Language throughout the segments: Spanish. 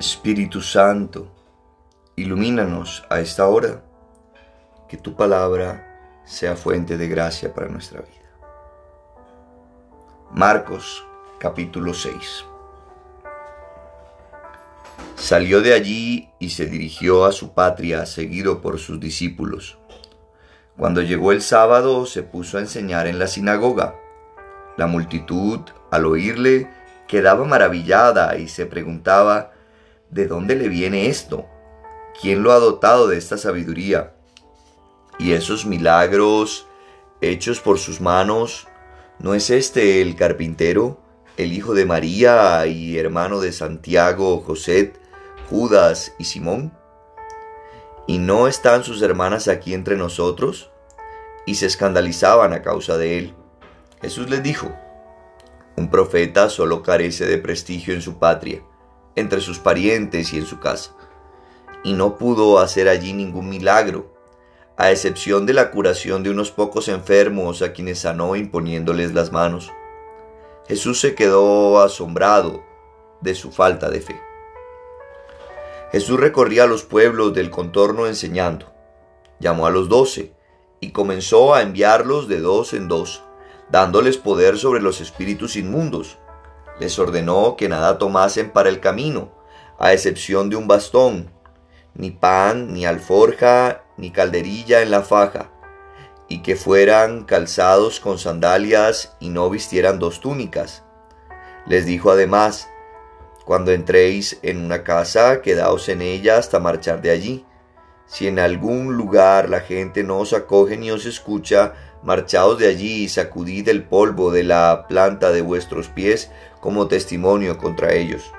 Espíritu Santo, ilumínanos a esta hora, que tu palabra sea fuente de gracia para nuestra vida. Marcos capítulo 6 Salió de allí y se dirigió a su patria seguido por sus discípulos. Cuando llegó el sábado se puso a enseñar en la sinagoga. La multitud, al oírle, quedaba maravillada y se preguntaba, ¿de dónde le viene esto? ¿Quién lo ha dotado de esta sabiduría? Y esos milagros hechos por sus manos, ¿no es este el carpintero, el hijo de María y hermano de Santiago, José, Judas y Simón? ¿Y no están sus hermanas aquí entre nosotros? Y se escandalizaban a causa de él. Jesús les dijo, un profeta solo carece de prestigio en su patria entre sus parientes y en su casa, y no pudo hacer allí ningún milagro, a excepción de la curación de unos pocos enfermos a quienes sanó imponiéndoles las manos. Jesús se quedó asombrado de su falta de fe. Jesús recorría los pueblos del contorno enseñando. Llamó a los doce y comenzó a enviarlos de dos en dos, dándoles poder sobre los espíritus inmundos les ordenó que nada tomasen para el camino, a excepción de un bastón, ni pan, ni alforja, ni calderilla en la faja, y que fueran calzados con sandalias y no vistieran dos túnicas. Les dijo además, cuando entréis en una casa, quedaos en ella hasta marchar de allí. Si en algún lugar la gente no os acoge ni os escucha, marchaos de allí y sacudid el polvo de la planta de vuestros pies como testimonio contra ellos.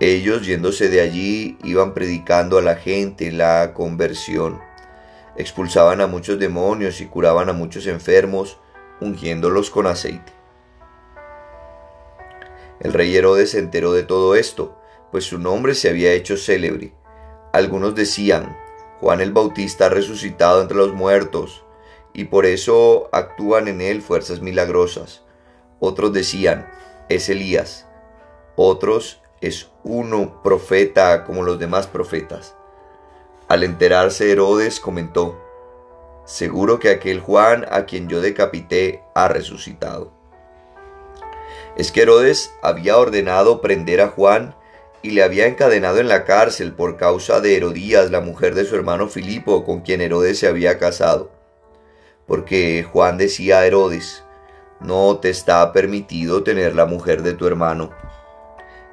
Ellos, yéndose de allí, iban predicando a la gente la conversión. Expulsaban a muchos demonios y curaban a muchos enfermos, ungiéndolos con aceite. El rey Herodes se enteró de todo esto, pues su nombre se había hecho célebre. Algunos decían, Juan el Bautista ha resucitado entre los muertos, y por eso actúan en él fuerzas milagrosas. Otros decían, es Elías, otros es uno profeta como los demás profetas. Al enterarse Herodes comentó, seguro que aquel Juan a quien yo decapité ha resucitado. Es que Herodes había ordenado prender a Juan y le había encadenado en la cárcel por causa de Herodías, la mujer de su hermano Filipo, con quien Herodes se había casado. Porque Juan decía a Herodes, no te está permitido tener la mujer de tu hermano.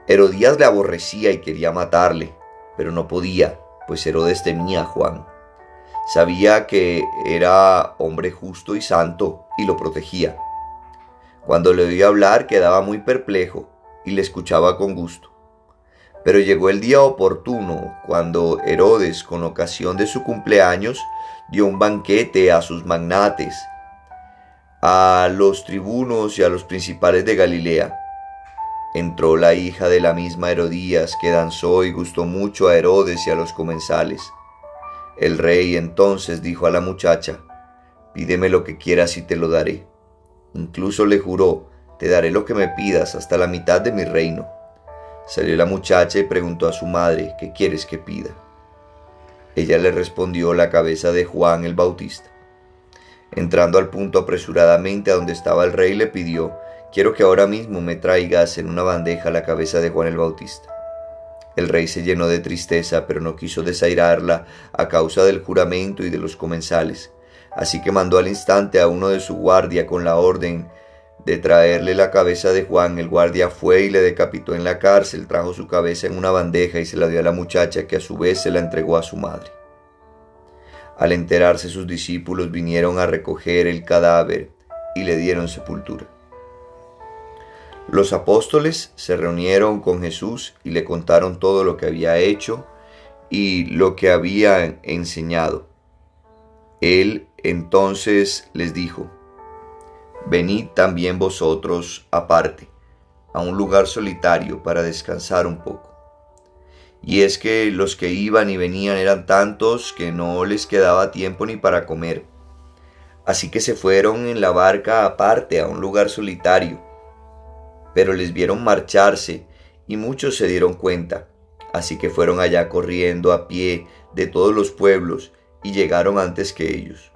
Herodías le aborrecía y quería matarle, pero no podía, pues Herodes temía a Juan. Sabía que era hombre justo y santo y lo protegía. Cuando le oía hablar quedaba muy perplejo y le escuchaba con gusto. Pero llegó el día oportuno cuando Herodes, con ocasión de su cumpleaños, dio un banquete a sus magnates a los tribunos y a los principales de Galilea. Entró la hija de la misma Herodías, que danzó y gustó mucho a Herodes y a los comensales. El rey entonces dijo a la muchacha, Pídeme lo que quieras y te lo daré. Incluso le juró, Te daré lo que me pidas hasta la mitad de mi reino. Salió la muchacha y preguntó a su madre, ¿qué quieres que pida? Ella le respondió la cabeza de Juan el Bautista. Entrando al punto apresuradamente a donde estaba el rey, le pidió, quiero que ahora mismo me traigas en una bandeja la cabeza de Juan el Bautista. El rey se llenó de tristeza, pero no quiso desairarla a causa del juramento y de los comensales. Así que mandó al instante a uno de su guardia con la orden de traerle la cabeza de Juan. El guardia fue y le decapitó en la cárcel, trajo su cabeza en una bandeja y se la dio a la muchacha, que a su vez se la entregó a su madre. Al enterarse sus discípulos vinieron a recoger el cadáver y le dieron sepultura. Los apóstoles se reunieron con Jesús y le contaron todo lo que había hecho y lo que había enseñado. Él entonces les dijo, Venid también vosotros aparte, a un lugar solitario para descansar un poco y es que los que iban y venían eran tantos que no les quedaba tiempo ni para comer. Así que se fueron en la barca aparte a un lugar solitario. Pero les vieron marcharse y muchos se dieron cuenta Así que fueron allá corriendo a pie de todos los pueblos y llegaron antes que ellos.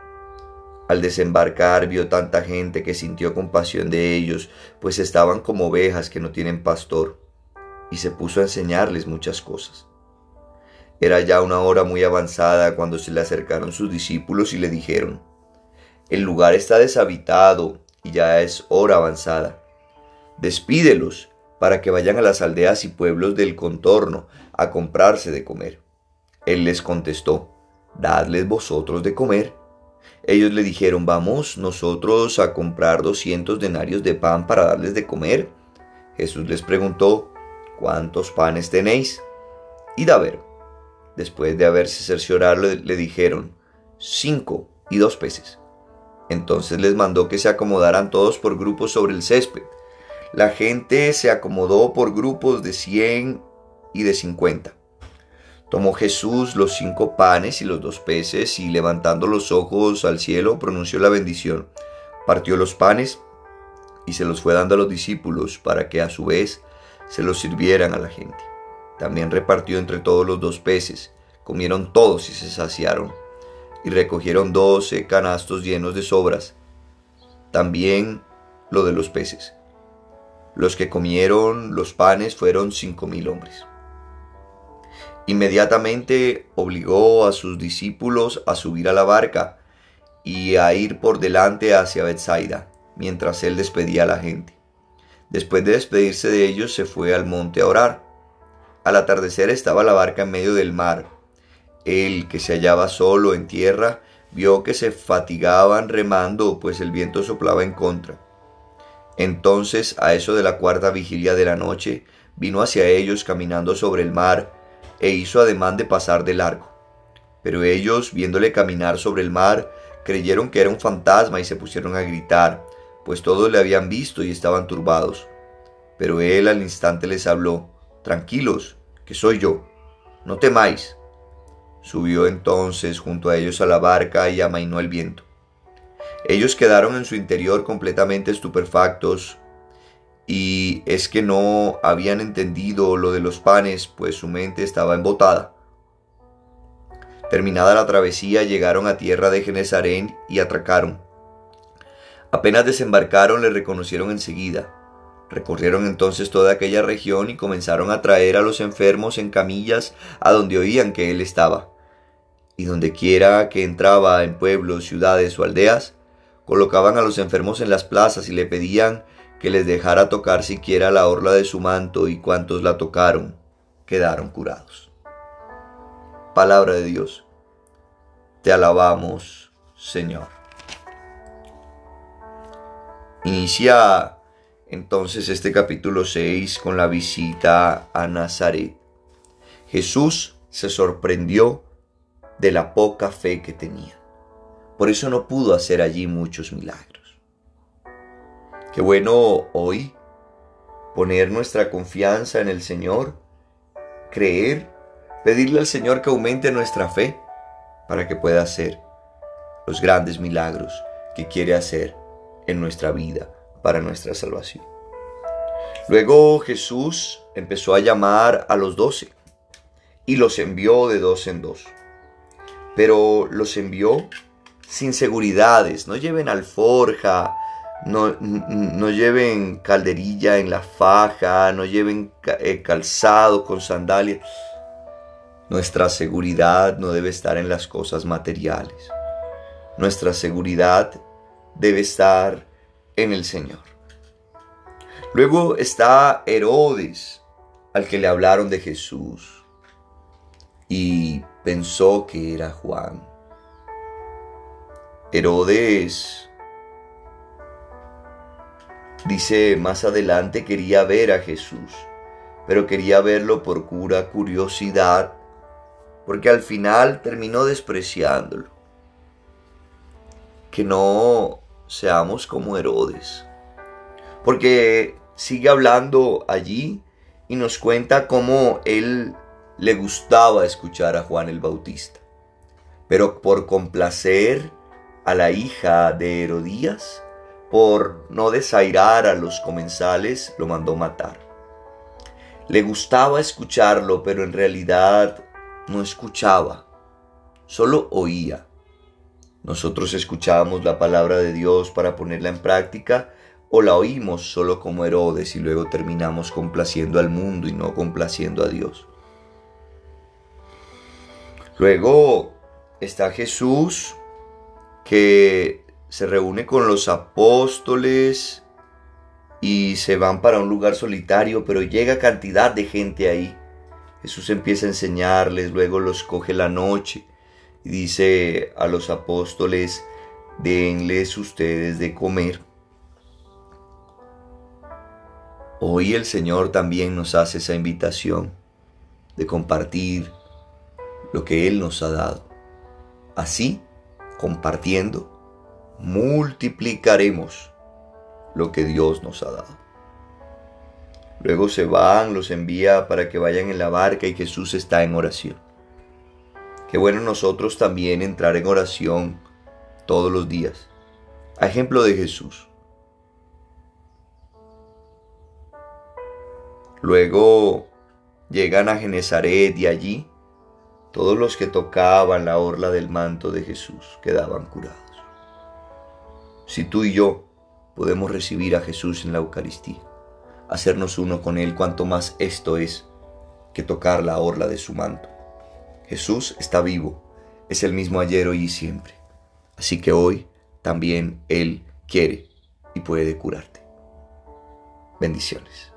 Al desembarcar vio tanta gente que sintió compasión de ellos, pues estaban como ovejas que no tienen pastor, y se puso a enseñarles muchas cosas. Era ya una hora muy avanzada cuando se le acercaron sus discípulos y le dijeron, El lugar está deshabitado y ya es hora avanzada. Despídelos para que vayan a las aldeas y pueblos del contorno a comprarse de comer. Él les contestó, Dadles vosotros de comer. Ellos le dijeron, vamos nosotros a comprar doscientos denarios de pan para darles de comer. Jesús les preguntó, ¿cuántos panes tenéis? Y a ver. Después de haberse cerciorado, le dijeron, cinco y dos peces. Entonces les mandó que se acomodaran todos por grupos sobre el césped. La gente se acomodó por grupos de cien y de cincuenta. Tomó Jesús los cinco panes y los dos peces y levantando los ojos al cielo pronunció la bendición. Partió los panes y se los fue dando a los discípulos para que a su vez se los sirvieran a la gente. También repartió entre todos los dos peces. Comieron todos y se saciaron. Y recogieron doce canastos llenos de sobras. También lo de los peces. Los que comieron los panes fueron cinco mil hombres. Inmediatamente obligó a sus discípulos a subir a la barca y a ir por delante hacia Bethsaida, mientras él despedía a la gente. Después de despedirse de ellos, se fue al monte a orar. Al atardecer estaba la barca en medio del mar. Él, que se hallaba solo en tierra, vio que se fatigaban remando, pues el viento soplaba en contra. Entonces, a eso de la cuarta vigilia de la noche, vino hacia ellos caminando sobre el mar, e hizo ademán de pasar de largo. Pero ellos, viéndole caminar sobre el mar, creyeron que era un fantasma y se pusieron a gritar, pues todos le habían visto y estaban turbados. Pero él al instante les habló, Tranquilos, que soy yo, no temáis. Subió entonces junto a ellos a la barca y amainó el viento. Ellos quedaron en su interior completamente estupefactos y es que no habían entendido lo de los panes, pues su mente estaba embotada. Terminada la travesía, llegaron a tierra de Genesarén y atracaron. Apenas desembarcaron, le reconocieron enseguida. Recorrieron entonces toda aquella región y comenzaron a traer a los enfermos en camillas a donde oían que él estaba. Y donde quiera que entraba en pueblos, ciudades o aldeas, colocaban a los enfermos en las plazas y le pedían que les dejara tocar siquiera la orla de su manto y cuantos la tocaron quedaron curados. Palabra de Dios. Te alabamos, Señor. Inicia entonces este capítulo 6 con la visita a Nazaret. Jesús se sorprendió de la poca fe que tenía. Por eso no pudo hacer allí muchos milagros. Qué bueno hoy poner nuestra confianza en el Señor, creer, pedirle al Señor que aumente nuestra fe para que pueda hacer los grandes milagros que quiere hacer en nuestra vida para nuestra salvación. Luego Jesús empezó a llamar a los doce y los envió de dos en dos. Pero los envió sin seguridades, no lleven alforja, no, lleven calderilla en la faja, no lleven eh, calzado con sandalias. Nuestra seguridad no debe estar en las cosas materiales. Nuestra seguridad debe estar en el Señor. Luego está Herodes, al que le hablaron de Jesús, y pensó que era Juan. Herodes Dice más adelante quería ver a Jesús, pero quería verlo por pura curiosidad, porque al final terminó despreciándolo. Que no seamos como Herodes, porque sigue hablando allí y nos cuenta cómo él le gustaba escuchar a Juan el Bautista, pero por complacer a la hija de Herodías, por no desairar a los comensales, lo mandó matar. Le gustaba escucharlo, pero en realidad no escuchaba, solo oía. Nosotros escuchábamos la palabra de Dios para ponerla en práctica o la oímos solo como Herodes y luego terminamos complaciendo al mundo y no complaciendo a Dios. Luego está Jesús que se reúne con los apóstoles y se van para un lugar solitario, pero llega cantidad de gente ahí. Jesús empieza a enseñarles, luego los coge la noche y dice a los apóstoles, denles ustedes de comer. Hoy el Señor también nos hace esa invitación de compartir lo que Él nos ha dado. Así, compartiendo, multiplicaremos lo que Dios nos ha dado. Luego se van, los envía para que vayan en la barca y Jesús está en oración. Qué bueno nosotros también entrar en oración todos los días. A ejemplo de Jesús. Luego llegan a Genezaret y allí todos los que tocaban la orla del manto de Jesús quedaban curados. Si tú y yo podemos recibir a Jesús en la Eucaristía, hacernos uno con Él, cuanto más esto es que tocar la orla de su manto. Jesús está vivo, es el mismo ayer, hoy y siempre. Así que hoy también Él quiere y puede curarte. Bendiciones.